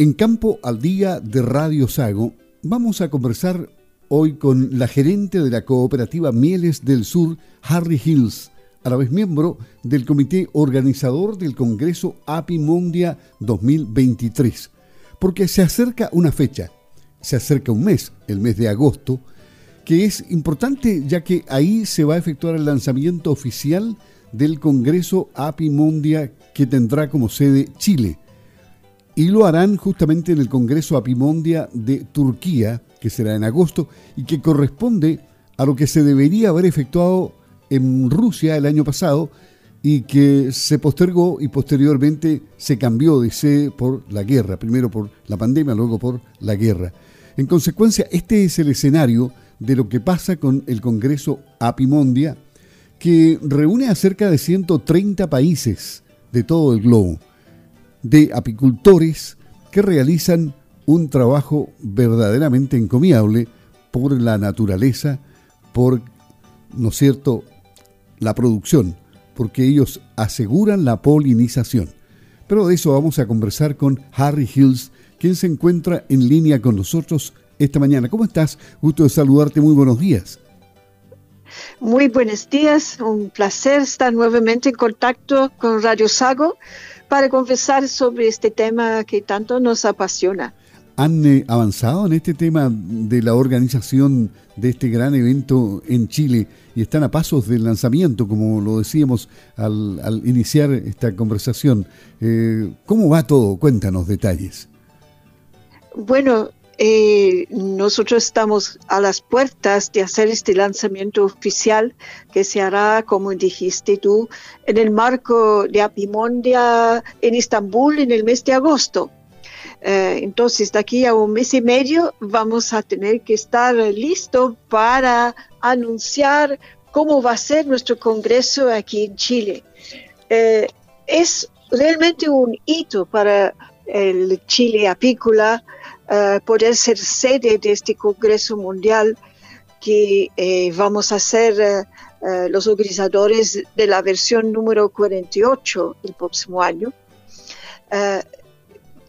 En Campo al Día de Radio Sago vamos a conversar hoy con la gerente de la cooperativa Mieles del Sur, Harry Hills, a la vez miembro del comité organizador del Congreso Apimondia 2023, porque se acerca una fecha, se acerca un mes, el mes de agosto, que es importante ya que ahí se va a efectuar el lanzamiento oficial del Congreso Apimondia que tendrá como sede Chile y lo harán justamente en el Congreso Apimondia de Turquía, que será en agosto, y que corresponde a lo que se debería haber efectuado en Rusia el año pasado y que se postergó y posteriormente se cambió de sede por la guerra, primero por la pandemia, luego por la guerra. En consecuencia, este es el escenario de lo que pasa con el Congreso Apimondia, que reúne a cerca de 130 países de todo el globo de apicultores que realizan un trabajo verdaderamente encomiable por la naturaleza, por, ¿no es cierto?, la producción, porque ellos aseguran la polinización. Pero de eso vamos a conversar con Harry Hills, quien se encuentra en línea con nosotros esta mañana. ¿Cómo estás? Gusto de saludarte, muy buenos días. Muy buenos días, un placer estar nuevamente en contacto con Radio Sago para conversar sobre este tema que tanto nos apasiona. ¿Han eh, avanzado en este tema de la organización de este gran evento en Chile y están a pasos del lanzamiento, como lo decíamos al, iniciar esta conversación? Eh, ¿Cómo va todo? Cuéntanos detalles. Bueno, eh, nosotros estamos a las puertas de hacer este lanzamiento oficial que se hará, como dijiste tú, en el marco de Apimondia en Estambul en el mes de agosto. Eh, entonces, de aquí a un mes y medio vamos a tener que estar listos para anunciar cómo va a ser nuestro congreso aquí en Chile. Eh, es realmente un hito para el Chile apícola eh, poder ser sede de este Congreso Mundial que eh, vamos a ser eh, los organizadores de la versión número 48 el próximo año.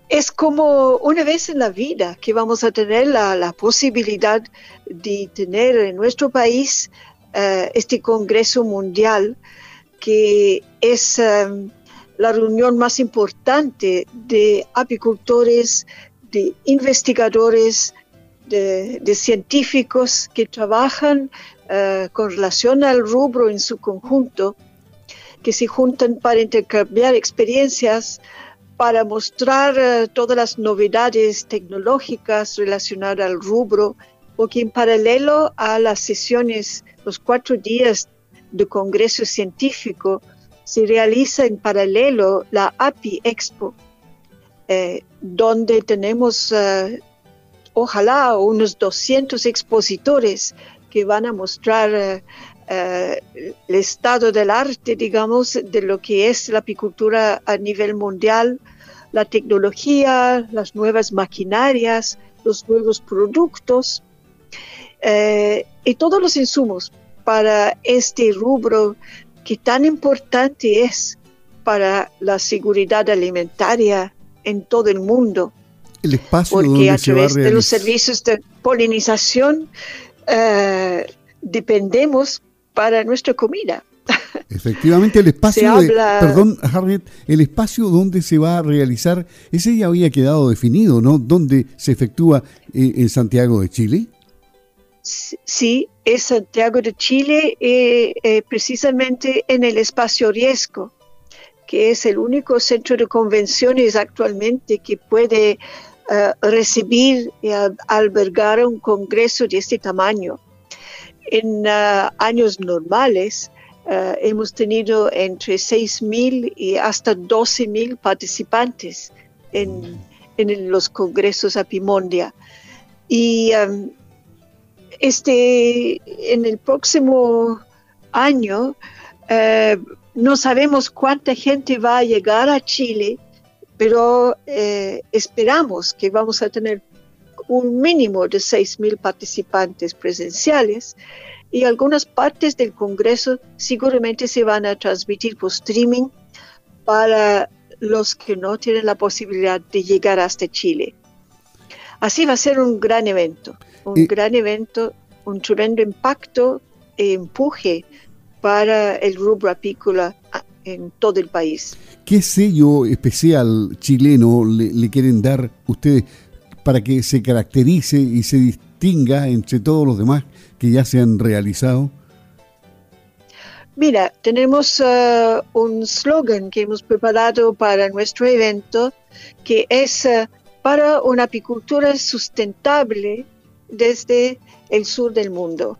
es como una vez en la vida que vamos a tener la, la posibilidad de tener en nuestro país este Congreso Mundial que es la reunión más importante de apicultores, de investigadores, de, científicos que trabajan eh, con relación al rubro en su conjunto, que se juntan para intercambiar experiencias, para mostrar eh, todas las novedades tecnológicas relacionadas al rubro, porque en paralelo a las sesiones, los cuatro días de Congreso Científico, se realiza en paralelo la API Expo, eh, donde tenemos, eh, ojalá, unos 200 expositores que van a mostrar eh, el estado del arte, digamos, de lo que es la apicultura a nivel mundial, la tecnología, las nuevas maquinarias, los nuevos productos y todos los insumos para este rubro que tan importante es para la seguridad alimentaria en todo el mundo. El espacio porque a través de los servicios de polinización eh, dependemos para nuestra comida. Efectivamente, el espacio, perdón, Harriet, el espacio donde se va a realizar, ese ya había quedado definido, ¿no? ¿Dónde se efectúa eh, en Santiago de Chile? Sí, es Santiago de Chile, eh, precisamente en el espacio riesgo que es el único centro de convenciones actualmente que puede eh, recibir y albergar un congreso de este tamaño. En eh, años normales eh, hemos tenido entre 6.000 y hasta 12.000 participantes en, los congresos Apimondia. Y este, en el próximo año no sabemos cuánta gente va a llegar a Chile, pero eh, esperamos que vamos a tener un mínimo de 6.000 participantes presenciales y algunas partes del Congreso seguramente se van a transmitir por streaming para los que no tienen la posibilidad de llegar hasta Chile. Así va a ser un gran evento, un gran evento, un tremendo impacto e empuje para el rubro apícola en todo el país. ¿Qué sello especial chileno le, quieren dar ustedes para que se caracterice y se distinga entre todos los demás que ya se han realizado? Mira, tenemos uh, un slogan que hemos preparado para nuestro evento que es uh, para una apicultura sustentable desde el sur del mundo.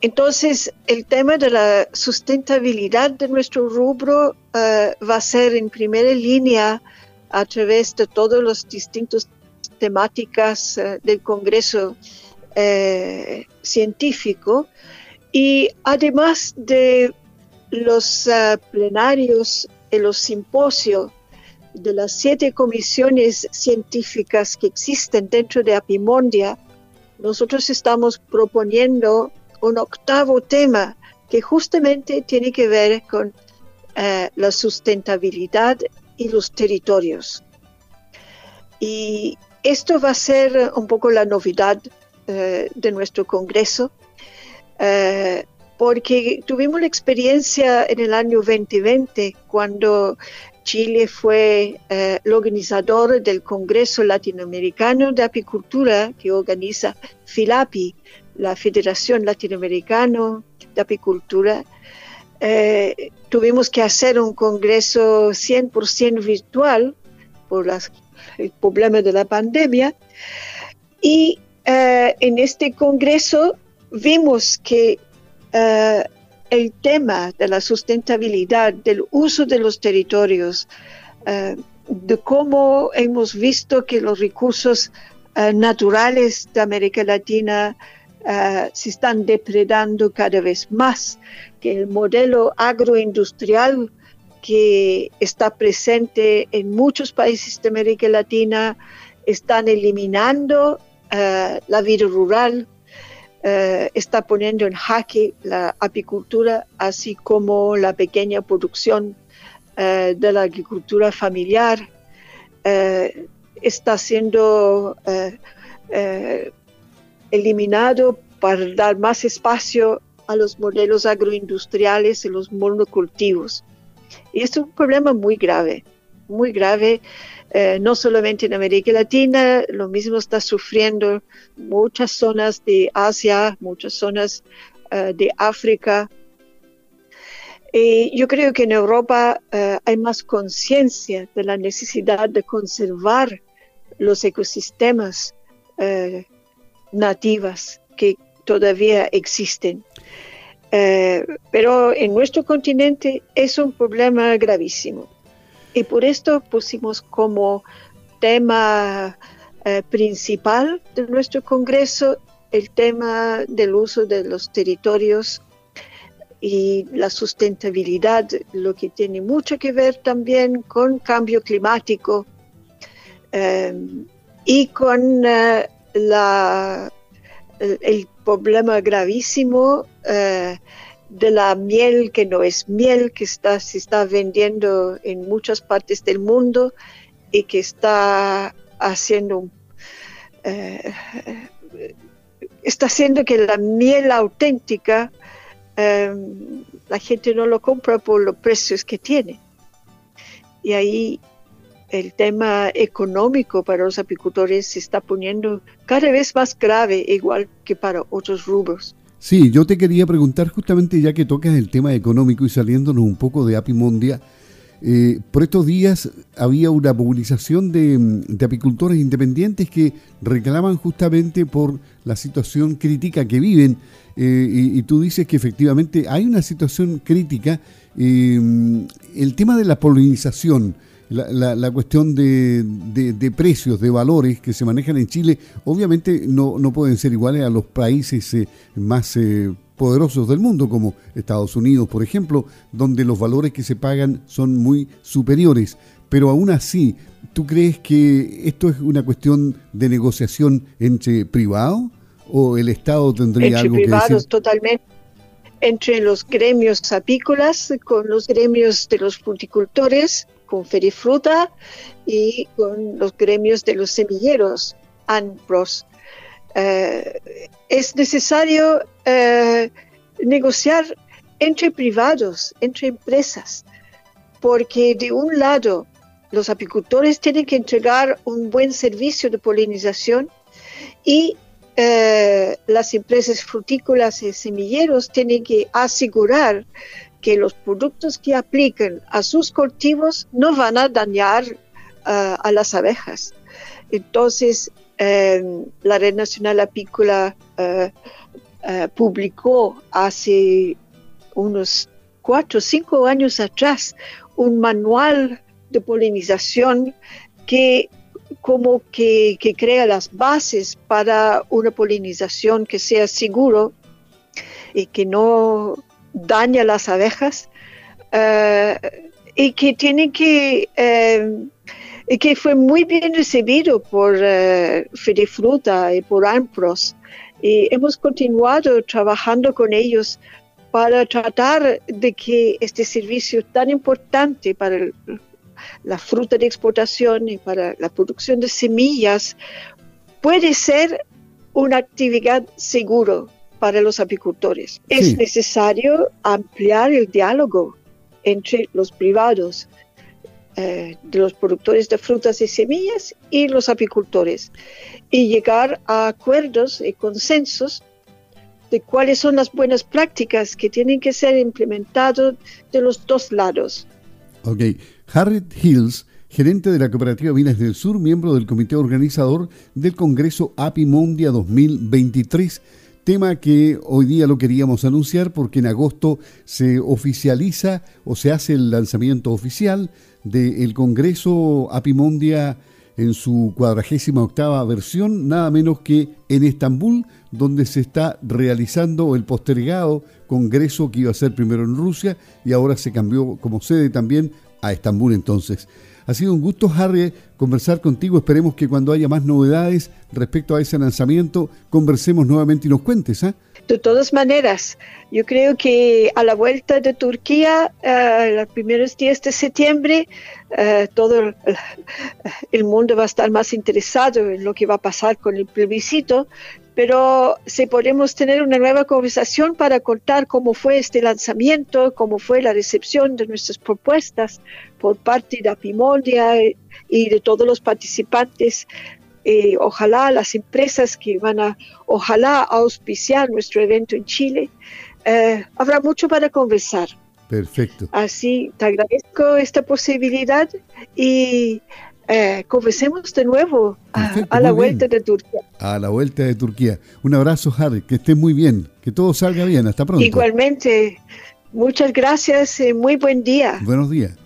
Entonces, el tema de la sustentabilidad de nuestro rubro uh, va a ser en primera línea a través de todos los distintos temáticas del Congreso científico. Y además de los uh, plenarios y los simposios de las siete comisiones científicas que existen dentro de Apimondia, nosotros estamos proponiendo un octavo tema que justamente tiene que ver con uh, la sustentabilidad y los territorios. Y esto va a ser un poco la novedad uh, de nuestro Congreso eh, porque tuvimos la experiencia en el año 2020 cuando Chile fue eh, el organizador del Congreso Latinoamericano de Apicultura que organiza FILAPI, la Federación Latinoamericana de Apicultura. Eh, tuvimos que hacer un congreso 100% virtual por el problema de la pandemia y en este congreso vimos que eh, el tema de la sustentabilidad, del uso de los territorios, eh, de cómo hemos visto que los recursos eh, naturales de América Latina se están depredando cada vez más, que el modelo agroindustrial que está presente en muchos países de América Latina están eliminando la vida rural, eh, está poniendo en jaque la apicultura, así como la pequeña producción eh, de la agricultura familiar. Eh, está siendo eliminado para dar más espacio a los modelos agroindustriales y los monocultivos. Y es un problema muy grave, muy grave eh, no solamente en América Latina, lo mismo está sufriendo muchas zonas de Asia, muchas zonas eh, de África. Y yo creo que en Europa eh, hay más conciencia de la necesidad de conservar los ecosistemas nativos que todavía existen. pero en nuestro continente es un problema gravísimo. Y por esto pusimos como tema eh, principal de nuestro Congreso el tema del uso de los territorios y la sustentabilidad, lo que tiene mucho que ver también con cambio climático eh, y con eh, la, el, problema gravísimo de la miel que no es miel, que está, se está vendiendo en muchas partes del mundo y que está haciendo eh, está haciendo que la miel auténtica eh, la gente no lo compra por los precios que tiene. Y ahí el tema económico para los apicultores se está poniendo cada vez más grave, igual que para otros rubros. Sí, yo te quería preguntar justamente ya que tocas el tema económico y saliéndonos un poco de Apimondia, eh, por estos días había una movilización de, apicultores independientes que reclaman justamente por la situación crítica que viven eh, y, tú dices que efectivamente hay una situación crítica. Eh, el tema de la polinización, la, la, cuestión de, de, precios, de valores que se manejan en Chile, obviamente no, no pueden ser iguales a los países eh, más eh, poderosos del mundo, como Estados Unidos, por ejemplo, donde los valores que se pagan son muy superiores. Pero aún así, ¿tú crees que esto es una cuestión de negociación entre privados o el Estado tendría algo que decir? totalmente entre los gremios apícolas con los gremios de los fruticultores con Ferifruta y con los gremios de los semilleros, ANPROS. Eh, es necesario eh, negociar entre privados, entre empresas, porque de un lado los apicultores tienen que entregar un buen servicio de polinización y eh, las empresas frutícolas y semilleros tienen que asegurar que los productos que apliquen a sus cultivos no van a dañar eh, a las abejas. Entonces, eh, la Red Nacional Apícola publicó hace unos cuatro o cinco años atrás un manual de polinización que como que, crea las bases para una polinización que sea seguro y que no daña las abejas eh, y que tiene que eh, que fue muy bien recibido por uh, Fruta y por AMPROS y hemos continuado trabajando con ellos para tratar de que este servicio tan importante para la fruta de exportación y para la producción de semillas puede ser una actividad segura para los apicultores. Es necesario ampliar el diálogo entre los privados, eh, de los productores de frutas y semillas y los apicultores y llegar a acuerdos y consensos de cuáles son las buenas prácticas que tienen que ser implementadas de los dos lados. Ok, Harriet Hills, gerente de la cooperativa Minas del Sur, miembro del comité organizador del Congreso API Mondia 2023 tema que hoy día lo queríamos anunciar porque en agosto se oficializa o se hace el lanzamiento oficial del Congreso Apimondia en su cuadragésima octava versión, nada menos que en Estambul, donde se está realizando el postergado congreso que iba a ser primero en Rusia y ahora se cambió como sede también a Estambul entonces. Ha sido un gusto, Harry, conversar contigo. Esperemos que cuando haya más novedades respecto a ese lanzamiento, conversemos nuevamente y nos cuentes. ¿ah? De todas maneras, yo creo que a la vuelta de Turquía, uh, los primeros días de septiembre, eh, todo el, mundo va a estar más interesado en lo que va a pasar con el plebiscito, pero si podemos tener una nueva conversación para contar cómo fue este lanzamiento, cómo fue la recepción de nuestras propuestas por parte de Apimondia y de todos los participantes eh, ojalá las empresas que van a, ojalá auspiciar nuestro evento en Chile, eh, habrá mucho para conversar. Perfecto. Así, te agradezco esta posibilidad y eh, conversemos de nuevo a, la vuelta de Turquía. A la vuelta de Turquía. Un abrazo, Harry, que esté muy bien, que todo salga bien. Hasta pronto. Igualmente, muchas gracias y muy buen día. Buenos días.